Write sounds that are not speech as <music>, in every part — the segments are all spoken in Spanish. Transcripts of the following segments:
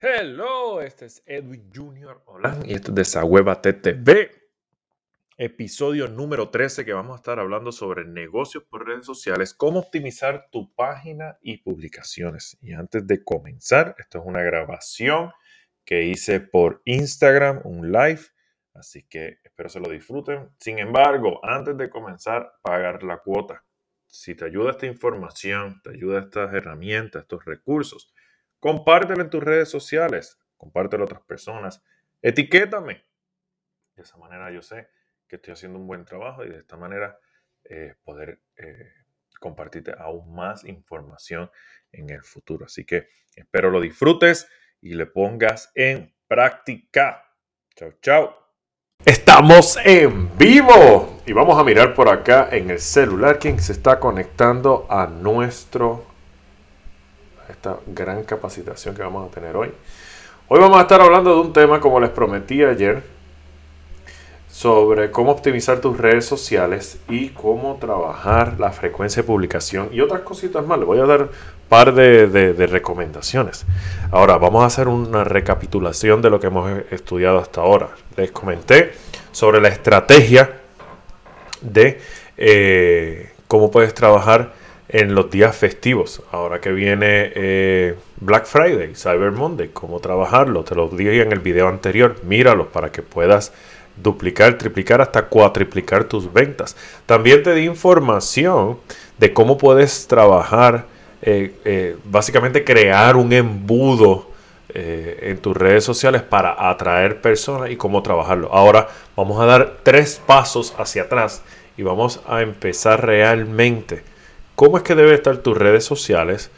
Hello, este es Edwin Junior Hola, y esto es de Sahueva TTV, episodio número 13 que vamos a estar hablando sobre negocios por redes sociales, cómo optimizar tu página y publicaciones. Y antes de comenzar, esto es una grabación que hice por Instagram, un live, así que espero se lo disfruten. Sin embargo, antes de comenzar, pagar la cuota. Si te ayuda esta información, te ayuda estas herramientas, estos recursos, Compártelo en tus redes sociales, compártelo a otras personas, etiquétame. De esa manera yo sé que estoy haciendo un buen trabajo y de esta manera eh, poder eh, compartirte aún más información en el futuro. Así que espero lo disfrutes y le pongas en práctica. Chao, chao. Estamos en vivo y vamos a mirar por acá en el celular quien se está conectando a nuestro esta gran capacitación que vamos a tener hoy. Hoy vamos a estar hablando de un tema, como les prometí ayer, sobre cómo optimizar tus redes sociales y cómo trabajar la frecuencia de publicación y otras cositas más. Les voy a dar un par de, recomendaciones. Ahora, vamos a hacer una recapitulación de lo que hemos estudiado hasta ahora. Les comenté sobre la estrategia de eh, cómo puedes trabajar en los días festivos. Ahora que viene eh, Black Friday, Cyber Monday, cómo trabajarlo, te lo dije en el video anterior, míralos para que puedas duplicar, triplicar, hasta cuatriplicar tus ventas. También te di información de cómo puedes trabajar, eh, eh, básicamente crear un embudo en tus redes sociales para atraer personas y cómo trabajarlo. Ahora vamos a dar tres pasos hacia atrás y vamos a empezar realmente cómo es que debe estar tus redes sociales,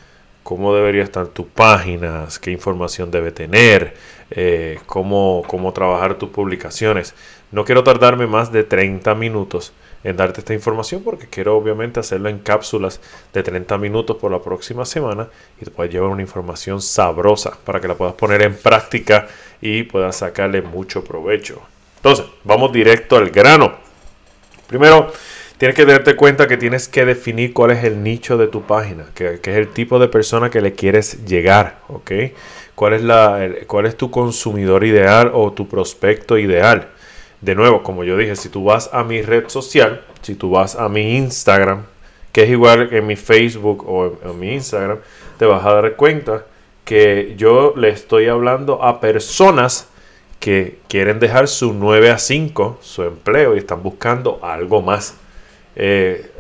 cómo debería estar tus páginas, qué información debe tener, eh, cómo, cómo trabajar tus publicaciones. No quiero tardarme más de 30 minutos en darte esta información porque quiero obviamente hacerlo en cápsulas de 30 minutos por la próxima semana y te puedes llevar una información sabrosa para que la puedas poner en práctica y puedas sacarle mucho provecho. Entonces, vamos directo al grano. Primero, tienes que darte cuenta que tienes que definir cuál es el nicho de tu página, que, es el tipo de persona que le quieres llegar, ¿ok? ¿Cuál es, la, ¿Cuál es tu consumidor ideal o tu prospecto ideal? De nuevo, como yo dije, si tú vas a mi red social, si tú vas a mi Instagram, que es igual que en mi Facebook o en mi Instagram, te vas a dar cuenta que yo le estoy hablando a personas que quieren dejar su 9 a 5, su empleo, y están buscando algo más. Eh,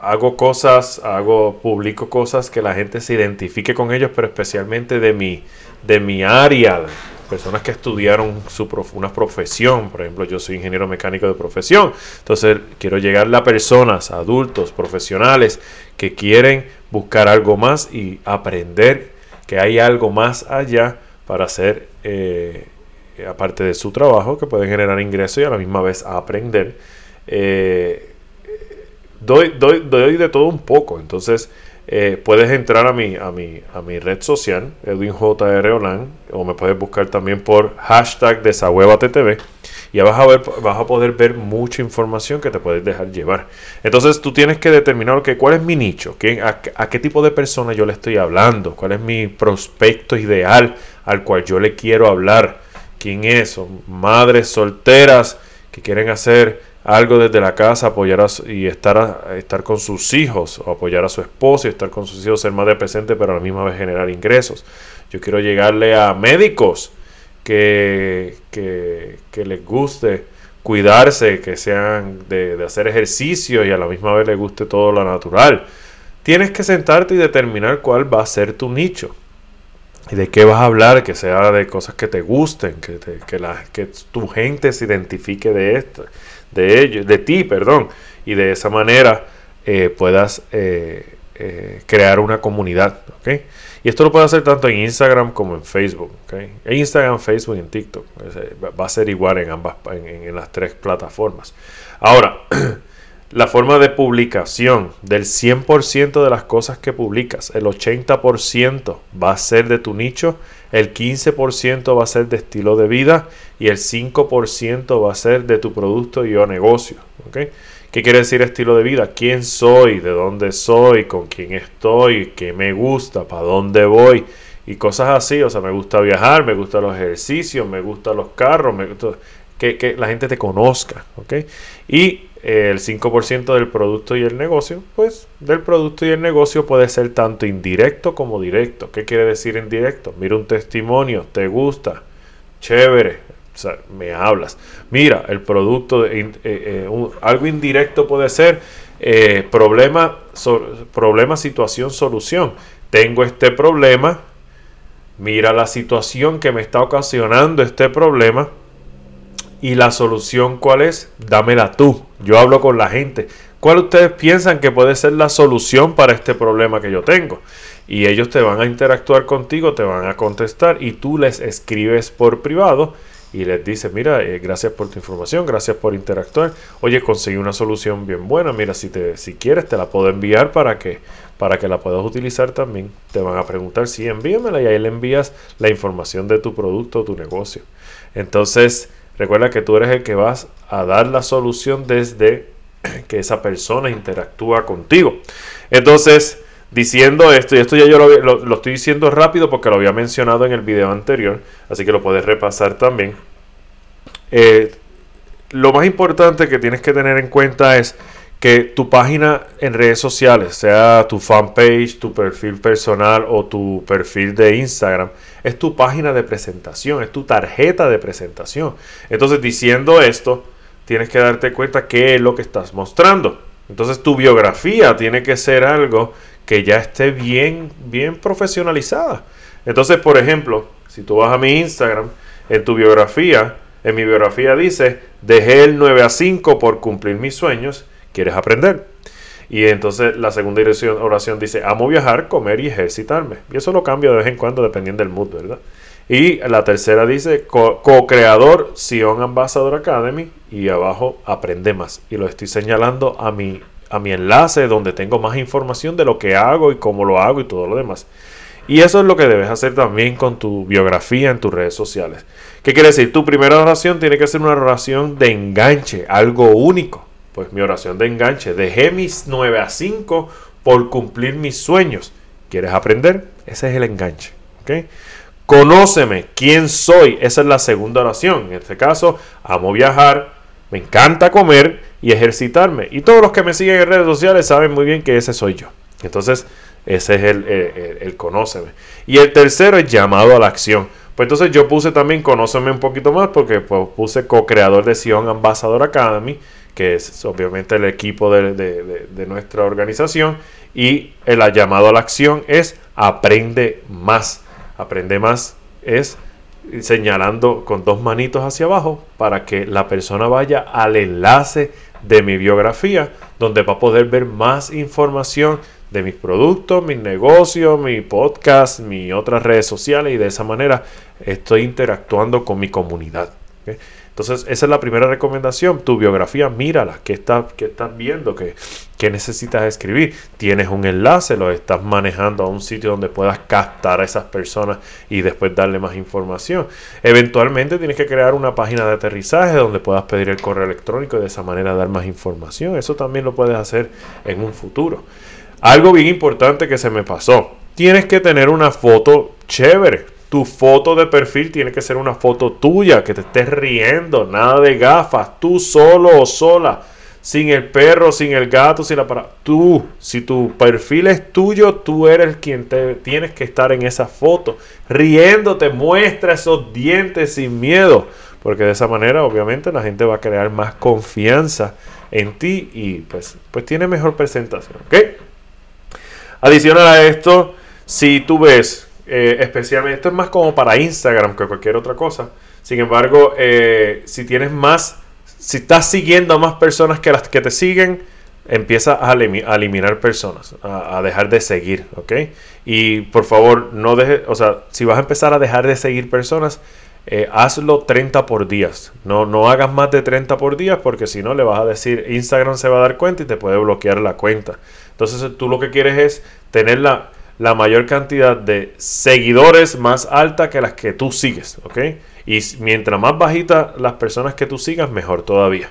hago cosas, hago, publico cosas que la gente se identifique con ellos, pero especialmente de mi, de mi área, personas que estudiaron su una profesión, por ejemplo, yo soy ingeniero mecánico de profesión, entonces quiero llegarle a personas, adultos, profesionales que quieren buscar algo más y aprender que hay algo más allá para hacer, eh, aparte de su trabajo, que pueden generar ingresos y a la misma vez aprender. Eh, doy, doy, doy de todo un poco. Entonces, eh, puedes entrar a mi, a, mi, a mi red social, Edwin J.R. Olan, o me puedes buscar también por hashtag TTV y vas a, ver, vas a poder ver mucha información que te puedes dejar llevar. Entonces tú tienes que determinar que cuál es mi nicho, a, qué tipo de persona yo le estoy hablando, cuál es mi prospecto ideal al cual yo le quiero hablar, quién es, madres solteras que quieren hacer algo desde la casa, apoyar y estar, estar con sus hijos, o apoyar a su esposo y estar con sus hijos, ser de presente, pero a la misma vez generar ingresos. Yo quiero llegarle a médicos que, que, les guste cuidarse, que sean de, de, hacer ejercicio y a la misma vez les guste todo lo natural. Tienes que sentarte y determinar cuál va a ser tu nicho. Y de qué vas a hablar, que sea de cosas que te gusten, que, que, la, que tu gente se identifique de esto de ellos, de ti, perdón, y de esa manera eh, puedas eh, eh, crear una comunidad, ¿ok? Y esto lo puedes hacer tanto en Instagram como en Facebook, ¿ok? En Instagram, Facebook y en TikTok. Va a ser igual en ambas, en, las tres plataformas. Ahora, <clears throat> la forma de publicación del 100% de las cosas que publicas, el 80% va a ser de tu nicho, el 15% va a ser de estilo de vida y el 5% va a ser de tu producto y o negocio. ¿Qué quiere decir estilo de vida? ¿Quién soy? ¿De dónde soy? ¿Con quién estoy? ¿Qué me gusta? ¿Para dónde voy? y cosas así. O sea, me gusta viajar, me gustan los ejercicios, me gustan los carros, me que, la gente te conozca, ¿ok? Y el 5% del producto y el negocio, pues del producto y el negocio puede ser tanto indirecto como directo. ¿Qué quiere decir indirecto? Mira un testimonio, te gusta, chévere, me hablas. Mira, el producto, eh, eh, algo indirecto puede ser problema, problema, situación, solución. Tengo este problema, mira la situación que me está ocasionando este problema y la solución cuál es, dámela tú. Yo hablo con la gente. ¿Cuál ustedes piensan que puede ser la solución para este problema que yo tengo? Y ellos te van a interactuar contigo, te van a contestar y tú les escribes por privado y les dices, mira, eh, gracias por tu información, gracias por interactuar. Oye, conseguí una solución bien buena, mira, si, te, si quieres te la puedo enviar para que, para que la puedas utilizar también. Te van a preguntar, sí, envíamela y ahí le envías la información de tu producto o tu negocio. Entonces, Recuerda que tú eres el que vas a dar la solución desde que esa persona interactúa contigo. Entonces, diciendo esto, y esto ya yo lo, estoy diciendo rápido porque lo había mencionado en el video anterior, así que lo puedes repasar también. Eh, lo más importante que tienes que tener en cuenta es que tu página en redes sociales, sea tu fanpage, tu perfil personal o tu perfil de Instagram, es tu página de presentación, es tu tarjeta de presentación. Entonces, diciendo esto, tienes que darte cuenta qué es lo que estás mostrando. Entonces, tu biografía tiene que ser algo que ya esté bien, bien profesionalizada. Entonces, por ejemplo, si tú vas a mi Instagram, en tu biografía, en mi biografía dice, dejé el 9 a 5 por cumplir mis sueños quieres aprender. Y entonces la segunda oración dice, amo viajar, comer y ejercitarme. Y eso lo cambio de vez en cuando dependiendo del mood, ¿verdad? Y la tercera dice, co-creador Sion Ambassador Academy. Y abajo, aprende más. Y lo estoy señalando a mi, a mi enlace donde tengo más información de lo que hago y cómo lo hago y todo lo demás. Y eso es lo que debes hacer también con tu biografía en tus redes sociales. ¿Qué quiere decir? Tu primera oración tiene que ser una oración de enganche, algo único pues mi oración de enganche. Dejé mis 9 a 5 por cumplir mis sueños. ¿Quieres aprender? Ese es el enganche. Conóceme, quién soy. Esa es la segunda oración. En este caso, amo viajar, me encanta comer y ejercitarme. Y todos los que me siguen en redes sociales saben muy bien que ese soy yo. Entonces, ese es el, el, conóceme. Y el tercero es llamado a la acción. Pues entonces yo puse también conóceme un poquito más porque pues, puse co-creador de Sion Ambassador Academy que es obviamente el equipo de, nuestra organización, y el llamado a la acción es aprende más. Aprende más es señalando con dos manitos hacia abajo para que la persona vaya al enlace de mi biografía, donde va a poder ver más información de mis productos, mis negocios, mi podcast, mis otras redes sociales y de esa manera estoy interactuando con mi comunidad. Entonces, esa es la primera recomendación. Tu biografía, mírala. ¿Qué estás, estás viendo? ¿Qué, ¿Qué, necesitas escribir? Tienes un enlace, lo estás manejando a un sitio donde puedas captar a esas personas y después darle más información. Eventualmente tienes que crear una página de aterrizaje donde puedas pedir el correo electrónico y de esa manera dar más información. Eso también lo puedes hacer en un futuro. Algo bien importante que se me pasó. Tienes que tener una foto chévere tu foto de perfil tiene que ser una foto tuya, que te estés riendo, nada de gafas, tú solo o sola, sin el perro, sin el gato, sin la para. Tú, si tu perfil es tuyo, tú eres quien te tienes que estar en esa foto, riéndote, muestra esos dientes sin miedo, porque de esa manera, obviamente, la gente va a crear más confianza en ti y pues, pues tiene mejor presentación, ¿ok? Adicional a esto, si tú ves eh, especialmente, esto es más como para Instagram que cualquier otra cosa. Sin embargo, eh, si tienes más, si estás siguiendo a más personas que las que te siguen, empieza a, eliminar personas, a, dejar de seguir, ¿ok? Y por favor, no dejes, o sea, si vas a empezar a dejar de seguir personas, eh, hazlo 30 por días. No, no hagas más de 30 por días porque si no le vas a decir, Instagram se va a dar cuenta y te puede bloquear la cuenta. Entonces tú lo que quieres es tener la mayor cantidad de seguidores más alta que las que tú sigues, ¿ok? Y mientras más bajita las personas que tú sigas, mejor todavía.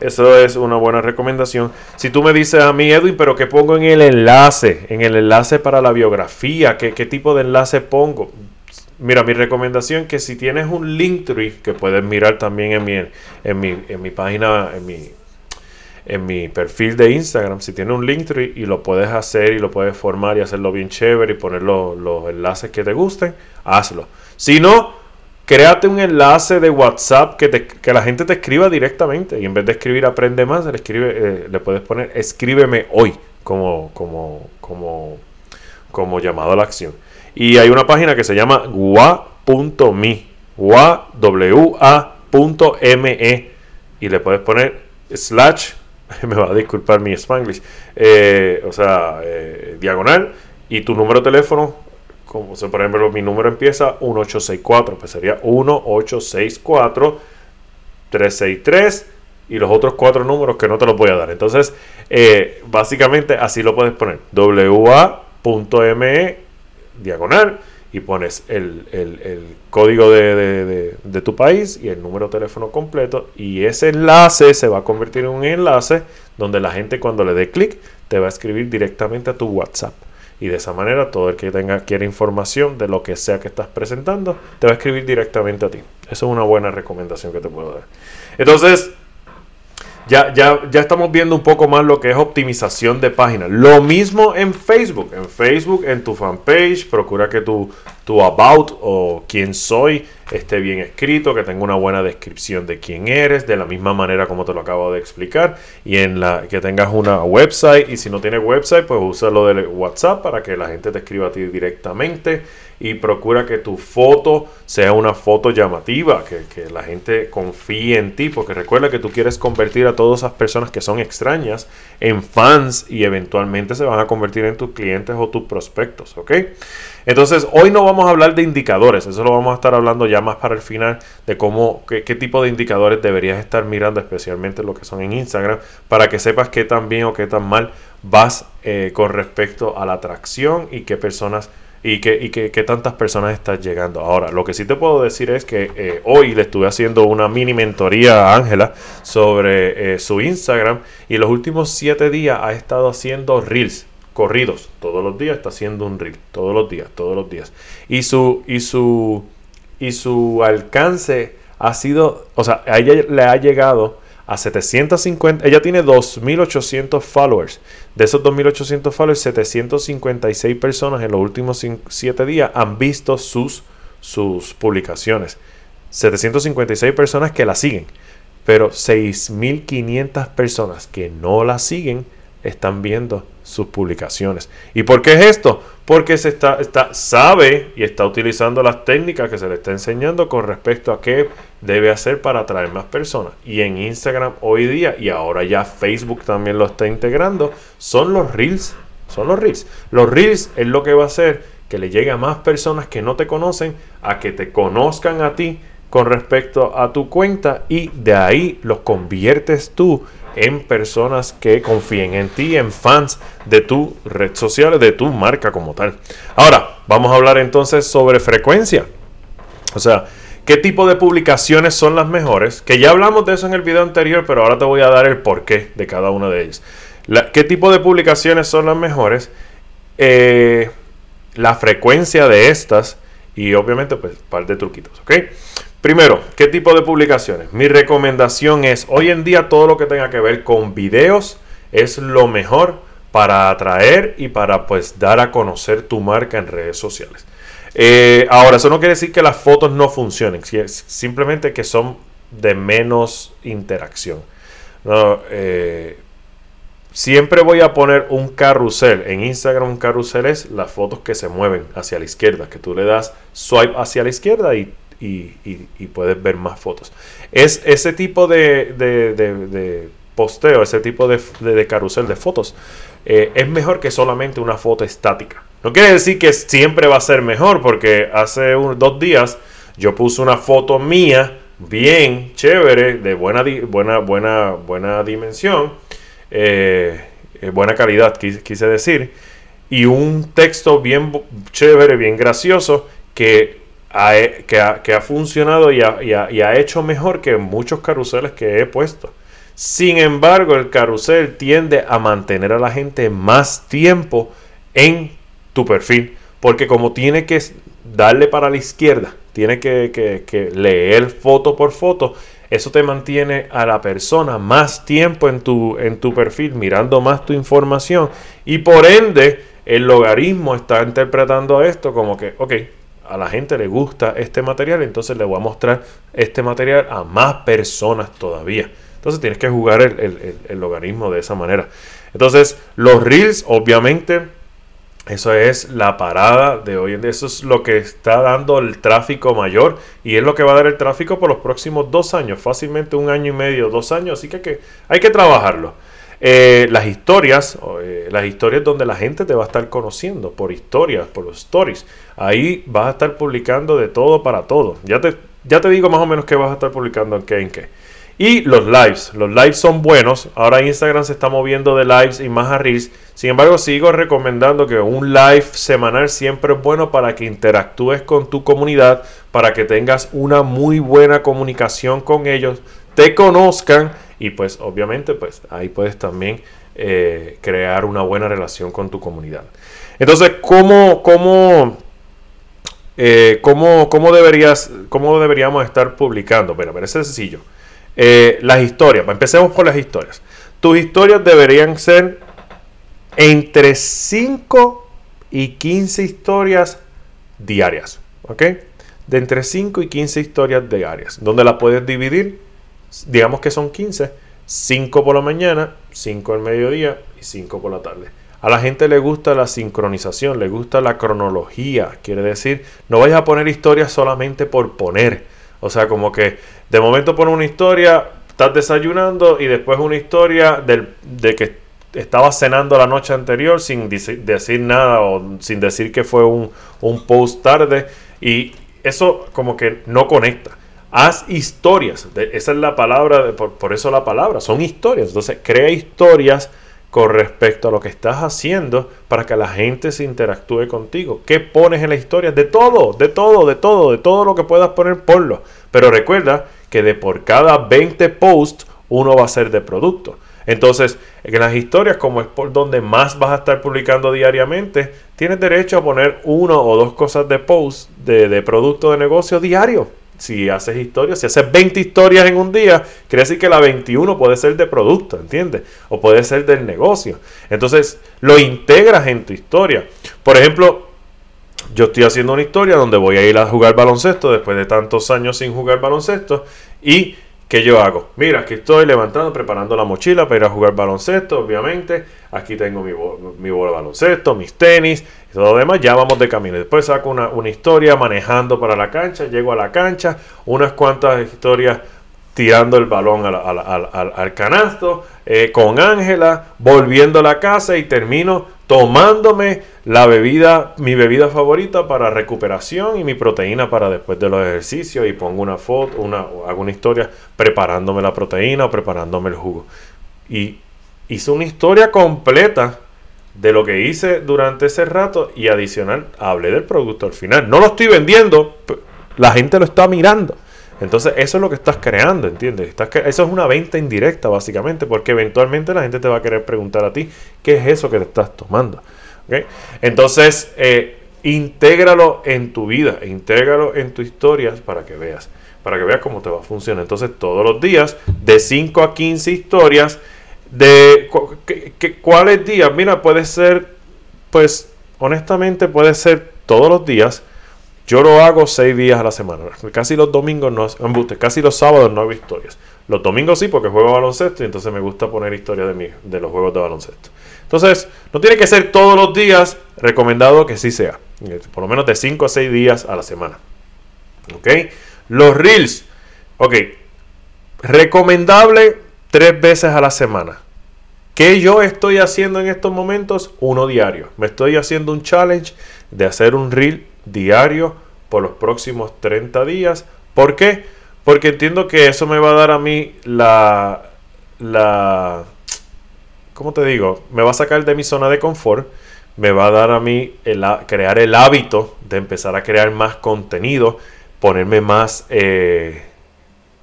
Eso es una buena recomendación. Si tú me dices a mí, Edwin, pero ¿qué pongo en el enlace? En el enlace para la biografía, ¿qué, qué tipo de enlace pongo? Mira, mi recomendación es que si tienes un Linktree, que puedes mirar también en mi, en mi, en mi página, en mi, en mi perfil de Instagram, si tienes un Linktree y lo puedes hacer y lo puedes formar y hacerlo bien chévere y poner los, los enlaces que te gusten, hazlo. Si no, Créate un enlace de WhatsApp que, te, que, la gente te escriba directamente. Y en vez de escribir aprende más, le, escribe, eh, le puedes poner escríbeme hoy como, como, como, como llamado a la acción. Y hay una página que se llama gua.me. Gua.me. Y le puedes poner slash, <laughs> me va a disculpar mi spanglish, eh, o sea, eh, diagonal, y tu número de teléfono como por ejemplo mi número empieza 1864, pues sería 1864 363 y los otros cuatro números que no te los voy a dar. Entonces, eh, básicamente así lo puedes poner. wa.me diagonal y pones el, código de, de, tu país y el número de teléfono completo y ese enlace se va a convertir en un enlace donde la gente cuando le dé clic te va a escribir directamente a tu WhatsApp. Y de esa manera todo el que tenga quiere información de lo que sea que estás presentando, te va a escribir directamente a ti. Eso es una buena recomendación que te puedo dar. Entonces, ya, ya, ya estamos viendo un poco más lo que es optimización de páginas. Lo mismo en Facebook. En Facebook, en tu fanpage, procura que tu, tu about o quién soy esté bien escrito, que tenga una buena descripción de quién eres, de la misma manera como te lo acabo de explicar, y en la que tengas una website, y si no tienes website, pues usa lo de WhatsApp para que la gente te escriba a ti directamente y procura que tu foto sea una foto llamativa, que, que, la gente confíe en ti, porque recuerda que tú quieres convertir a todas esas personas que son extrañas en fans y eventualmente se van a convertir en tus clientes o tus prospectos, ¿ok? Entonces, hoy no vamos a hablar de indicadores, eso lo vamos a estar hablando ya más para el final, de cómo, qué, tipo de indicadores deberías estar mirando, especialmente lo que son en Instagram, para que sepas qué tan bien o qué tan mal vas eh, con respecto a la atracción y qué personas y qué y qué tantas personas estás llegando. Ahora, lo que sí te puedo decir es que eh, hoy le estuve haciendo una mini mentoría a Ángela sobre eh, su Instagram y los últimos siete días ha estado haciendo reels corridos todos los días está haciendo un reel todos los días todos los días. Y su y su y su alcance ha sido o sea a ella le ha llegado a 750 ella tiene 2800 followers. De esos 2800 followers 756 personas en los últimos 7 días han visto sus sus publicaciones. 756 personas que la siguen pero 6500 personas que no la siguen están viendo sus publicaciones. ¿Y por qué es esto? Porque se está, está, sabe y está utilizando las técnicas que se le está enseñando con respecto a qué debe hacer para atraer más personas. Y en Instagram hoy día, y ahora ya Facebook también lo está integrando, son los reels. Son los reels. Los reels es lo que va a hacer que le llegue a más personas que no te conocen a que te conozcan a ti con respecto a tu cuenta y de ahí los conviertes tú en personas que confíen en ti, en fans de tu red social, de tu marca como tal. Ahora, vamos a hablar entonces sobre frecuencia. O sea, ¿qué tipo de publicaciones son las mejores? Que ya hablamos de eso en el video anterior, pero ahora te voy a dar el porqué de cada una de ellas. ¿Qué tipo de publicaciones son las mejores? Eh, la frecuencia de estas y obviamente pues un par de truquitos, ¿ok? Primero, ¿qué tipo de publicaciones? Mi recomendación es, hoy en día todo lo que tenga que ver con videos es lo mejor para atraer y para pues dar a conocer tu marca en redes sociales. Eh, ahora, eso no quiere decir que las fotos no funcionen, simplemente que son de menos interacción. Eh, siempre voy a poner un carrusel. En Instagram un carrusel es las fotos que se mueven hacia la izquierda, que tú le das swipe hacia la izquierda y y, puedes ver más fotos. Es ese tipo de, posteo, ese tipo de, carrusel de fotos, eh, es mejor que solamente una foto estática. No quiere decir que siempre va a ser mejor, porque hace dos días yo puse una foto mía, bien chévere, de buena, buena, buena, buena dimensión, eh, eh, buena calidad, quise decir, y un texto bien chévere, bien gracioso, que que, ha, funcionado y ha, hecho mejor que muchos carruseles que he puesto. Sin embargo, el carrusel tiende a mantener a la gente más tiempo en tu perfil. Porque como tiene que darle para la izquierda, tiene que, leer foto por foto, eso te mantiene a la persona más tiempo en tu, en tu perfil, mirando más tu información. Y por ende, el logaritmo está interpretando esto como que, ok, a la gente le gusta este material, entonces le voy a mostrar este material a más personas todavía. Entonces tienes que jugar el, logaritmo de esa manera. Entonces, los reels, obviamente, eso es la parada de hoy en día. Eso es lo que está dando el tráfico mayor y es lo que va a dar el tráfico por los próximos dos años, fácilmente un año y medio, dos años. Así que, hay que trabajarlo. Eh, las historias, eh, las historias donde la gente te va a estar conociendo por historias, por los stories. Ahí vas a estar publicando de todo para todo. Ya te, ya te digo más o menos qué vas a estar publicando en qué, en qué. Y los lives. Los lives son buenos. Ahora Instagram se está moviendo de lives y más a reels. Sin embargo, sigo recomendando que un live semanal siempre es bueno para que interactúes con tu comunidad, para que tengas una muy buena comunicación con ellos, te conozcan y pues obviamente pues ahí puedes también eh, crear una buena relación con tu comunidad. Entonces, ¿cómo, cómo, eh, cómo, cómo deberías, cómo deberíamos estar publicando? Bueno, pero es sencillo. Eh, las historias, empecemos por las historias. Tus historias deberían ser entre 5 y 15 historias diarias. ¿Ok? De entre 5 y 15 historias diarias. Donde las puedes dividir, digamos que son 15. 5 por la mañana, 5 al mediodía y 5 por la tarde. A la gente le gusta la sincronización, le gusta la cronología. Quiere decir, no vayas a poner historias solamente por poner. O sea, como que de momento pone una historia, estás desayunando y después una historia de que estabas cenando la noche anterior sin decir nada o sin decir que fue un, post tarde. Y eso como que no conecta. Haz historias. esa es la palabra, por, por, eso la palabra, son historias. Entonces, crea historias con respecto a lo que estás haciendo para que la gente se interactúe contigo. ¿Qué pones en la historia? De todo, de todo, de todo, de todo lo que puedas poner, ponlo. Pero recuerda que de por cada 20 posts, uno va a ser de producto. Entonces, en las historias, como es por donde más vas a estar publicando diariamente, tienes derecho a poner uno o dos cosas de post de, de producto de negocio diario si haces historias, si haces 20 historias en un día, quiere decir que la 21 puede ser de producto, ¿entiendes? O puede ser del negocio. Entonces, lo integras en tu historia. Por ejemplo, yo estoy haciendo una historia donde voy a ir a jugar baloncesto después de tantos años sin jugar baloncesto y ¿Qué yo hago? Mira, aquí estoy levantando, preparando la mochila para ir a jugar baloncesto, obviamente. Aquí tengo mi, mi bola de baloncesto, mis tenis y todo lo demás. Ya vamos de camino. Después saco una, historia manejando para la cancha. Llego a la cancha, unas cuantas historias tirando el balón al, canasto, eh, con Ángela, volviendo a la casa y termino tomándome la bebida, mi bebida favorita para recuperación y mi proteína para después de los ejercicios y pongo una foto, una, hago una historia preparándome la proteína o preparándome el jugo. Y hice una historia completa de lo que hice durante ese rato y adicional hablé del producto al final. No lo estoy vendiendo, la gente lo está mirando. Entonces eso es lo que estás creando, ¿entiendes? Eso es una venta indirecta básicamente, porque eventualmente la gente te va a querer preguntar a ti qué es eso que te estás tomando. Entonces, eh, intégralo en tu vida, intégralo en tu historias para que veas, para que veas cómo te va a funcionar. Entonces, todos los días, de 5 a 15 historias, de cuáles días, mira, puede ser, pues, honestamente puede ser todos los días yo lo hago seis días a la semana. Casi los domingos no, casi los sábados no hago historias. Los domingos sí, porque juego baloncesto y entonces me gusta poner historias de, de los juegos de baloncesto. Entonces, no tiene que ser todos los días, recomendado que sí sea. Por lo menos de 5 a 6 días a la semana. ¿Ok? Los reels. Ok. Recomendable tres veces a la semana. ¿Qué yo estoy haciendo en estos momentos? Uno diario. Me estoy haciendo un challenge de hacer un reel diario por los próximos 30 días. ¿Por qué? Porque entiendo que eso me va a dar a mí la... la ¿Cómo te digo? Me va a sacar de mi zona de confort. Me va a dar a mí el, crear el hábito de empezar a crear más contenido. Ponerme más... Eh,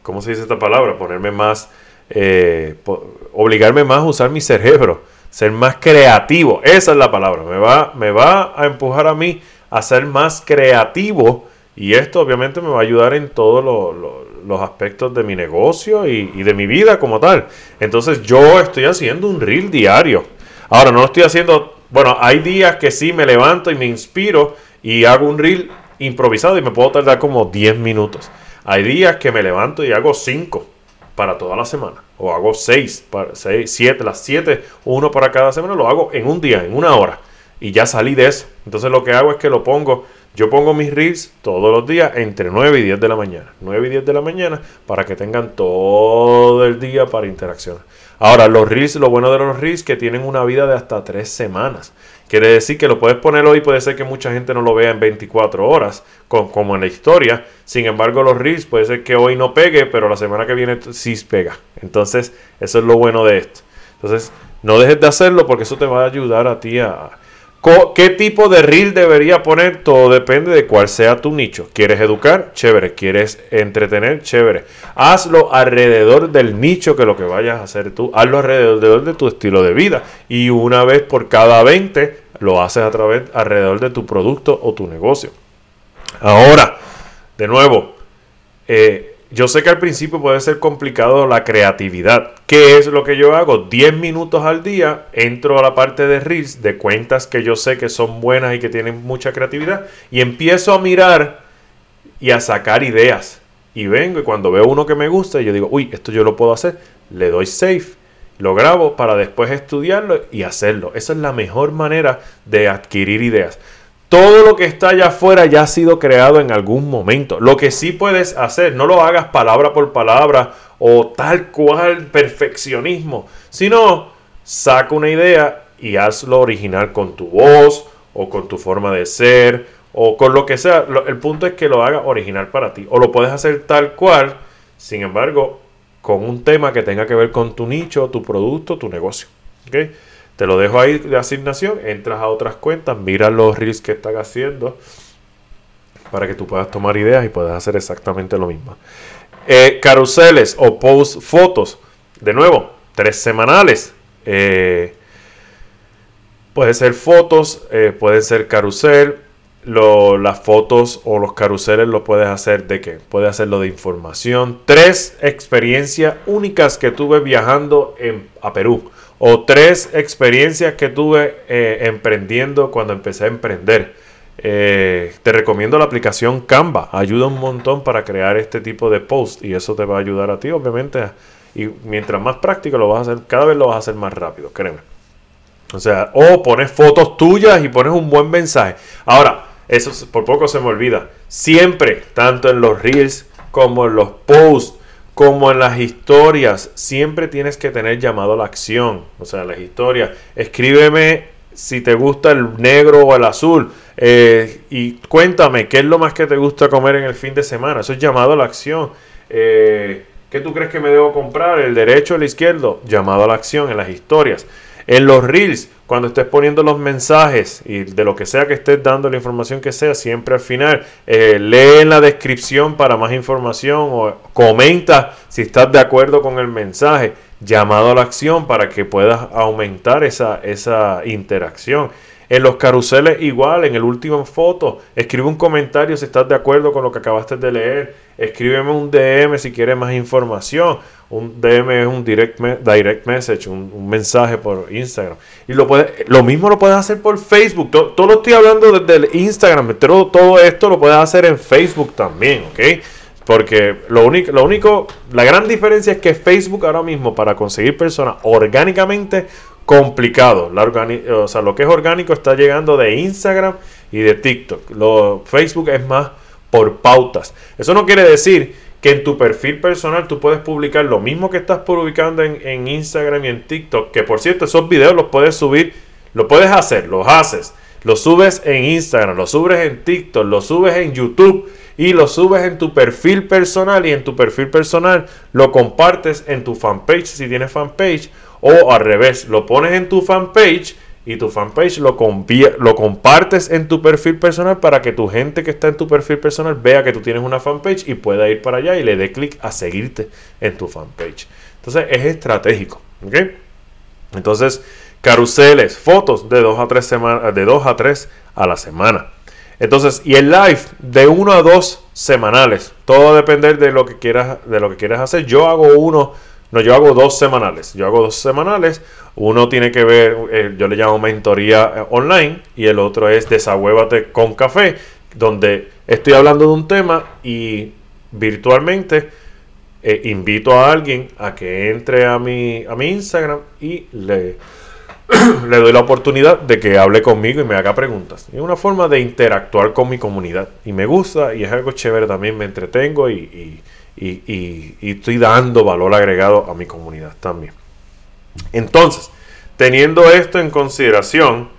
¿Cómo se dice esta palabra? Ponerme más... eh, obligarme más a usar mi cerebro, ser más creativo. Esa es la palabra. Me va, me va a empujar a mí a ser más creativo y esto obviamente me va a ayudar en todos los aspectos de mi negocio y, de mi vida como tal. Entonces yo estoy haciendo un reel diario. Ahora no lo estoy haciendo, bueno, hay días que sí me levanto y me inspiro y hago un reel improvisado y me puedo tardar como 10 minutos. Hay días que me levanto y hago 5 para toda la semana. O hago 6, 7, las 7, uno para cada semana, lo hago en un día, en una hora. Y ya salí de eso. Entonces lo que hago es que lo pongo, yo pongo mis reels todos los días entre 9 y 10 de la mañana. 9 y 10 de la mañana para que tengan todo el día para interaccionar. Ahora, los reels, lo bueno de los reels que tienen una vida de hasta 3 semanas. Quiere decir que lo puedes poner hoy, puede ser que mucha gente no lo vea en 24 horas, como en la historia. Sin embargo, los reels puede ser que hoy no pegue, pero la semana que viene sí pega. Entonces, eso es lo bueno de esto. Entonces, no dejes de hacerlo porque eso te va a ayudar a ti a, ¿Qué tipo de reel debería poner? Todo depende de cuál sea tu nicho. ¿Quieres educar? Chévere. ¿Quieres entretener? Chévere. Hazlo alrededor del nicho que lo que vayas a hacer tú. Hazlo alrededor de tu estilo de vida. Y una vez por cada 20 lo haces a través alrededor de tu producto o tu negocio. Ahora, de nuevo, eh, yo sé que al principio puede ser complicado la creatividad. ¿Qué es lo que yo hago? 10 minutos al día entro a la parte de Reels, de cuentas que yo sé que son buenas y que tienen mucha creatividad, y empiezo a mirar y a sacar ideas. Y vengo y cuando veo uno que me gusta, yo digo, uy, esto yo lo puedo hacer, le doy save, lo grabo para después estudiarlo y hacerlo. Esa es la mejor manera de adquirir ideas. Todo lo que está allá afuera ya ha sido creado en algún momento. Lo que sí puedes hacer, no lo hagas palabra por palabra o tal cual perfeccionismo, sino saca una idea y hazlo original con tu voz o con tu forma de ser o con lo que sea. El punto es que lo haga original para ti. O lo puedes hacer tal cual, sin embargo, con un tema que tenga que ver con tu nicho, tu producto, tu negocio. ¿Okay? Te lo dejo ahí de asignación, entras a otras cuentas, mira los reels que están haciendo para que tú puedas tomar ideas y puedas hacer exactamente lo mismo. Eh, caruseles o post fotos, de nuevo, tres semanales. Eh, puede ser fotos, eh, puede ser carusel. las fotos o los caruseles lo puedes hacer de qué? Puedes hacerlo de información. Tres experiencias únicas que tuve viajando a Perú o tres experiencias que tuve eh, emprendiendo cuando empecé a emprender. Eh, te recomiendo la aplicación Canva. Ayuda un montón para crear este tipo de post y eso te va a ayudar a ti, obviamente. Y mientras más práctico lo vas a hacer, cada vez lo vas a hacer más rápido, créeme. O sea, o pones fotos tuyas y pones un buen mensaje. Ahora, eso por poco se me olvida. Siempre, tanto en los reels como en los posts, como en las historias, siempre tienes que tener llamado a la acción. O sea, las historias, escríbeme si te gusta el negro o el azul. Eh, y cuéntame, ¿qué es lo más que te gusta comer en el fin de semana? Eso es llamado a la acción. Eh, ¿Qué tú crees que me debo comprar? ¿El derecho o el izquierdo? Llamado a la acción en las historias. En los reels, cuando estés poniendo los mensajes y de lo que sea que estés dando la información que sea, siempre al final eh, lee en la descripción para más información o comenta si estás de acuerdo con el mensaje, llamado a la acción para que puedas aumentar esa, esa interacción. En los caruseles igual, en el último foto, escribe un comentario si estás de acuerdo con lo que acabaste de leer. Escríbeme un DM si quieres más información. Un DM es un direct, message, un, mensaje por Instagram. Y lo, puedes, lo mismo lo puedes hacer por Facebook. Todo, lo estoy hablando desde el Instagram, pero todo esto lo puedes hacer en Facebook también, ¿ok? Porque lo único, lo único, la gran diferencia es que Facebook ahora mismo para conseguir personas orgánicamente complicado. La o sea, lo que es orgánico está llegando de Instagram y de TikTok. Lo, Facebook es más por pautas. Eso no quiere decir que en tu perfil personal tú puedes publicar lo mismo que estás publicando en, Instagram y en TikTok. Que por cierto, esos videos los puedes subir, lo puedes hacer, los haces. Los subes en Instagram, los subes en TikTok, los subes en YouTube y lo subes en tu perfil personal y en tu perfil personal lo compartes en tu fanpage si tienes fanpage o al revés, lo pones en tu fanpage y tu fanpage lo, lo compartes en tu perfil personal para que tu gente que está en tu perfil personal vea que tú tienes una fanpage y pueda ir para allá y le dé clic a seguirte en tu fanpage. Entonces es estratégico. Entonces, caruseles, fotos de 2 a 3 semanas, de 2 a 3 a la semana. Entonces, y el live de 1 a 2 semanales. Todo va a depender de lo que quieras, de lo que quieras hacer. Yo hago uno, no, yo hago dos semanales. Yo hago dos semanales. Uno tiene que ver, eh, yo le llamo mentoría eh, online y el otro es desahuévate con café, donde estoy hablando de un tema y virtualmente eh, invito a alguien a que entre a mi, a mi Instagram y le, <clears throat> le doy la oportunidad de que hable conmigo y me haga preguntas. Es una forma de interactuar con mi comunidad. Y me gusta y es algo chévere también, me entretengo y, estoy dando valor agregado a mi comunidad también. Entonces, teniendo esto en consideración,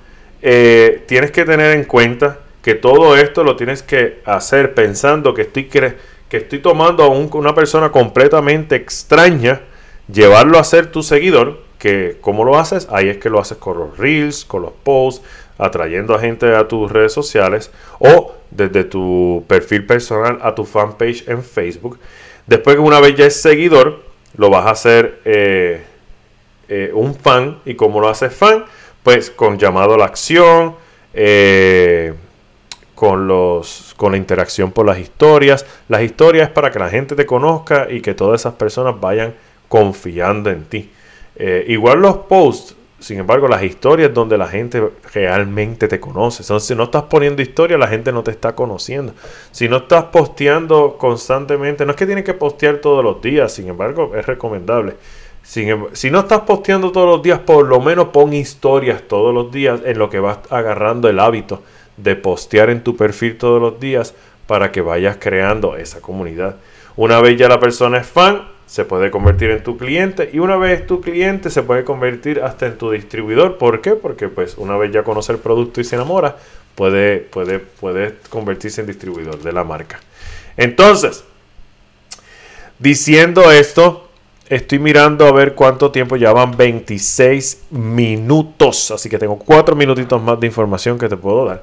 eh, tienes que tener en cuenta que todo esto lo tienes que hacer pensando que estoy, que estoy tomando a una persona completamente extraña, llevarlo a ser tu seguidor que cómo lo haces, ahí es que lo haces con los reels, con los posts, atrayendo a gente a tus redes sociales o desde tu perfil personal a tu fanpage en Facebook. Después que una vez ya es seguidor, lo vas a hacer eh, eh, un fan. ¿Y cómo lo haces fan? Pues con llamado a la acción, eh, con, los, con la interacción por las historias. Las historias para que la gente te conozca y que todas esas personas vayan confiando en ti. Igual los posts, sin embargo, las historias donde la gente realmente te conoce. Entonces, si no estás poniendo historia, la gente no te está conociendo. Si no estás posteando constantemente, no es que tienes que postear todos los días, sin embargo, es recomendable. si no estás posteando todos los días, por lo menos pon historias todos los días en lo que vas agarrando el hábito de postear en tu perfil todos los días para que vayas creando esa comunidad. Una vez ya la persona es fan, se puede convertir en tu cliente y una vez tu cliente se puede convertir hasta en tu distribuidor. ¿Por qué? Porque pues una vez ya conoce el producto y se enamora, puede, puede, puede convertirse en distribuidor de la marca. Entonces, diciendo esto, estoy mirando a ver cuánto tiempo ya van 26 minutos, así que tengo 4 minutitos más de información que te puedo dar.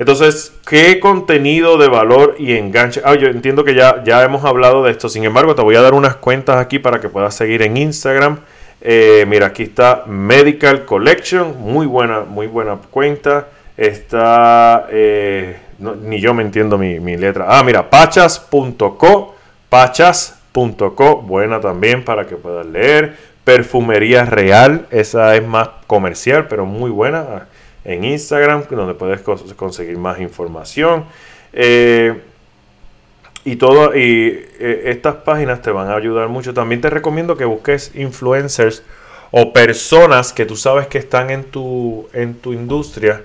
Entonces, ¿qué contenido de valor y enganche? Ah, yo entiendo que ya, ya hemos hablado de esto. Sin embargo, te voy a dar unas cuentas aquí para que puedas seguir en Instagram. Eh, mira, aquí está Medical Collection. Muy buena, muy buena cuenta. Está... Eh, ni yo me entiendo mi, mi letra. Ah, mira, pachas.co. Pachas.co. Buena también para que puedas leer. Perfumería Real. Esa es más comercial, pero muy buena en Instagram, donde puedes conseguir más información. Eh, y todo, y eh, estas páginas te van a ayudar mucho. También te recomiendo que busques influencers o personas que tú sabes que están en tu, en tu industria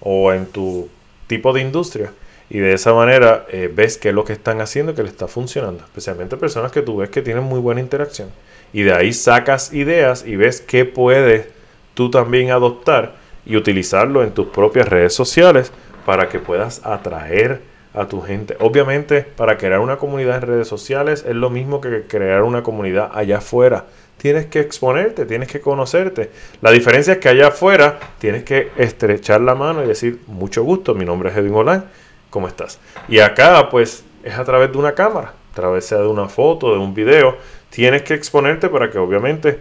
o en tu tipo de industria. Y de esa manera eh, ves qué es lo que están haciendo que le está funcionando. Especialmente personas que tú ves que tienen muy buena interacción. Y de ahí sacas ideas y ves qué puedes tú también adoptar y utilizarlo en tus propias redes sociales para que puedas atraer a tu gente. Obviamente, para crear una comunidad en redes sociales es lo mismo que crear una comunidad allá afuera. Tienes que exponerte, tienes que conocerte. La diferencia es que allá afuera tienes que estrechar la mano y decir, mucho gusto, mi nombre es Edwin Olan, ¿cómo estás? Y acá, pues, es a través de una cámara, a través de una foto, de un video. Tienes que exponerte para que obviamente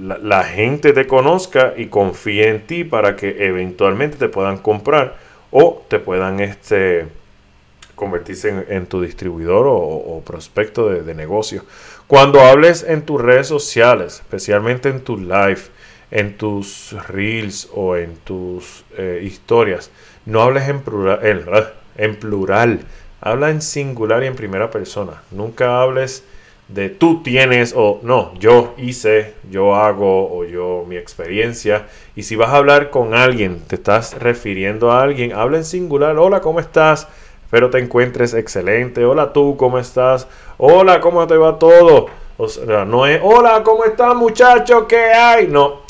la, gente te conozca y confíe en ti para que eventualmente te puedan comprar o te puedan este, convertirse en, tu distribuidor o, prospecto de, negocio. Cuando hables en tus redes sociales, especialmente en tu live, en tus reels o en tus eh, historias, no hables en plural, en plural, habla en singular y en primera persona. Nunca hables de tú tienes o no, yo hice, yo hago o yo mi experiencia. Y si vas a hablar con alguien, te estás refiriendo a alguien, habla en singular, hola, ¿cómo estás? Espero te encuentres excelente, hola tú, ¿cómo estás? Hola, ¿cómo te va todo? O sea, no es, hola, ¿cómo estás muchacho? ¿Qué hay? No,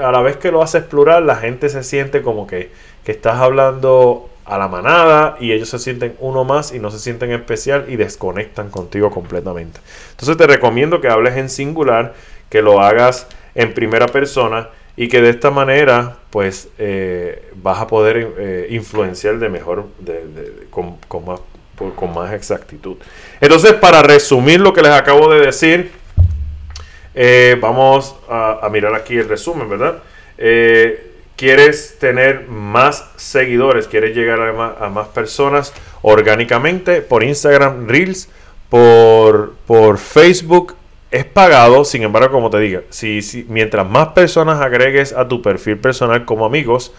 a la vez que lo haces plural, la gente se siente como que, que estás hablando a la manada y ellos se sienten uno más y no se sienten especial y desconectan contigo completamente. Entonces te recomiendo que hables en singular, que lo hagas en primera persona y que de esta manera pues eh, vas a poder eh, influenciar de mejor, con, más, con más exactitud. Entonces para resumir lo que les acabo de decir, Eh, vamos a, mirar aquí el resumen, ¿verdad? Quieres tener más seguidores, quieres llegar a más, personas orgánicamente por Instagram Reels, por, por Facebook es pagado, sin embargo, como te diga, si, si, mientras más personas agregues a tu perfil personal como amigos,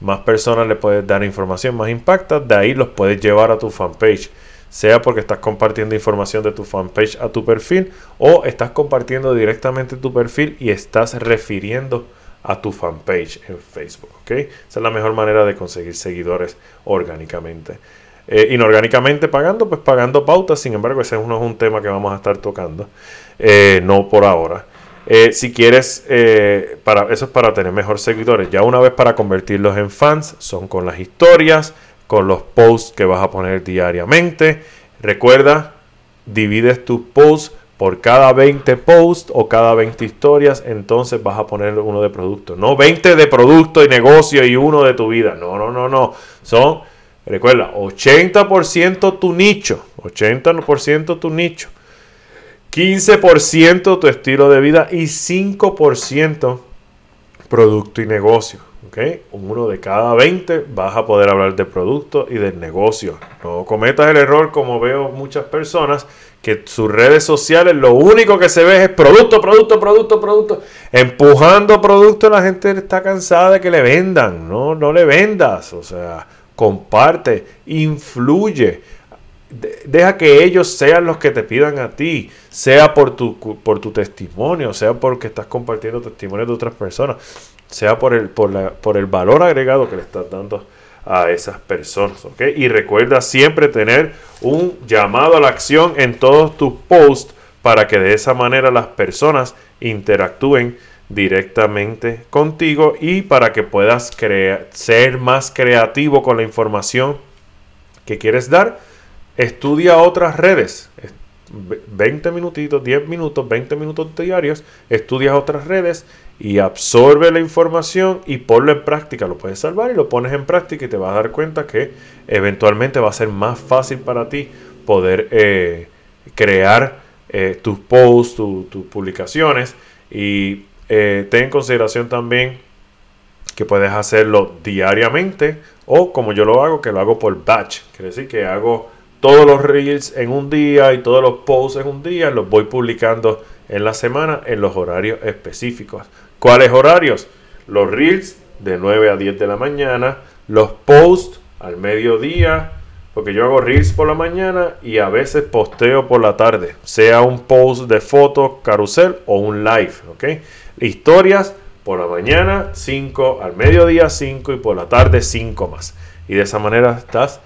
más personas le puedes dar información más impacta, de ahí los puedes llevar a tu fanpage. Sea porque estás compartiendo información de tu fanpage a tu perfil o estás compartiendo directamente tu perfil y estás refiriendo a tu fanpage en Facebook. ¿ok? Esa es la mejor manera de conseguir seguidores orgánicamente. Eh, inorgánicamente pagando, pues pagando pautas, sin embargo, ese no es un tema que vamos a estar tocando, eh, no por ahora. Eh, si quieres, para, eso es para tener mejores seguidores. Ya una vez para convertirlos en fans, son con las historias, con los posts que vas a poner diariamente. Recuerda, divides tus posts por cada 20 posts o cada 20 historias, entonces vas a poner uno de producto. No 20 de producto y negocio y uno de tu vida. No, no, no, no. Son Recuerda, 80% tu nicho, 80% tu nicho, 15% tu estilo de vida y 5% producto y negocio. ¿Okay? Uno de cada 20 vas a poder hablar de producto y del negocio. No cometas el error como veo muchas personas que sus redes sociales lo único que se ve es producto, producto, producto, producto. Empujando producto, la gente está cansada de que le vendan. No, no le vendas. O sea, comparte, influye. Deja que ellos sean los que te pidan a ti, sea por tu, por tu testimonio, sea porque estás compartiendo testimonios de otras personas, sea por el, por, la, por el valor agregado que le estás dando a esas personas. Y recuerda siempre tener un llamado a la acción en todos tus posts para que de esa manera las personas interactúen directamente contigo y para que puedas ser más creativo con la información que quieres dar, estudia otras redes. 20 minutitos, 10 minutos, 20 minutos diarios, estudias otras redes y absorbe la información y ponlo en práctica. Lo puedes salvar y lo pones en práctica y te vas a dar cuenta que eventualmente va a ser más fácil para ti poder eh, crear eh, tus posts, tus publicaciones y eh, ten en consideración también que puedes hacerlo diariamente o como yo lo hago, que lo hago por batch. Quiere decir que hago todos los reels en un día y todos los posts en un día, los voy publicando en la semana en los horarios específicos. ¿Cuáles horarios? Los reels de 9 a 10 de la mañana, los posts al mediodía, porque yo hago reels por la mañana y a veces posteo por la tarde, sea un post de foto, carrusel o un live, ¿ok? Historias por la mañana 5, al mediodía 5 y por la tarde 5 más. Y de esa manera estás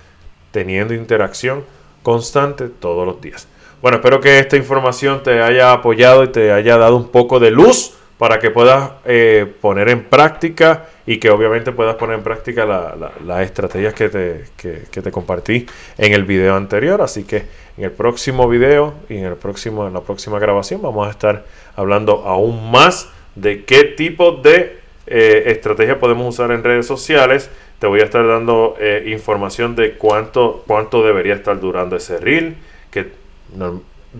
teniendo interacción constante todos los días. Bueno, espero que esta información te haya apoyado y te haya dado un poco de luz para que puedas eh, poner en práctica y que obviamente puedas poner en práctica las estrategias que te, que te, compartí en el video anterior. Así que en el próximo video y en, el próximo, en la próxima grabación vamos a estar hablando aún más de qué tipo de eh, estrategia podemos usar en redes sociales. Te voy a estar dando eh, información de cuánto, cuánto debería estar durando ese reel. Que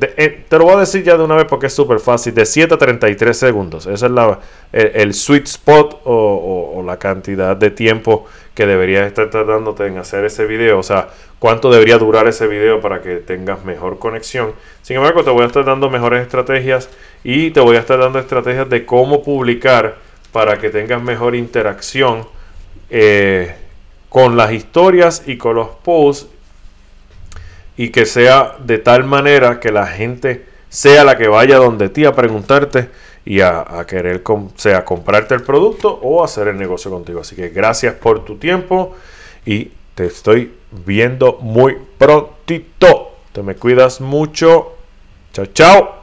eh, te lo voy a decir ya de una vez porque es súper fácil. De 7 a 33 segundos. Ese es la, el, sweet spot o, la cantidad de tiempo que deberías estar tratándote en hacer ese video. O sea, cuánto debería durar ese video para que tengas mejor conexión. Sin embargo, te voy a estar dando mejores estrategias y te voy a estar dando estrategias de cómo publicar para que tengas mejor interacción eh, con las historias y con los posts y que sea de tal manera que la gente sea la que vaya donde ti a preguntarte y a, querer sea comprarte el producto o hacer el negocio contigo. Así que gracias por tu tiempo y te estoy viendo muy prontito. Te me cuidas mucho. Chao, chao.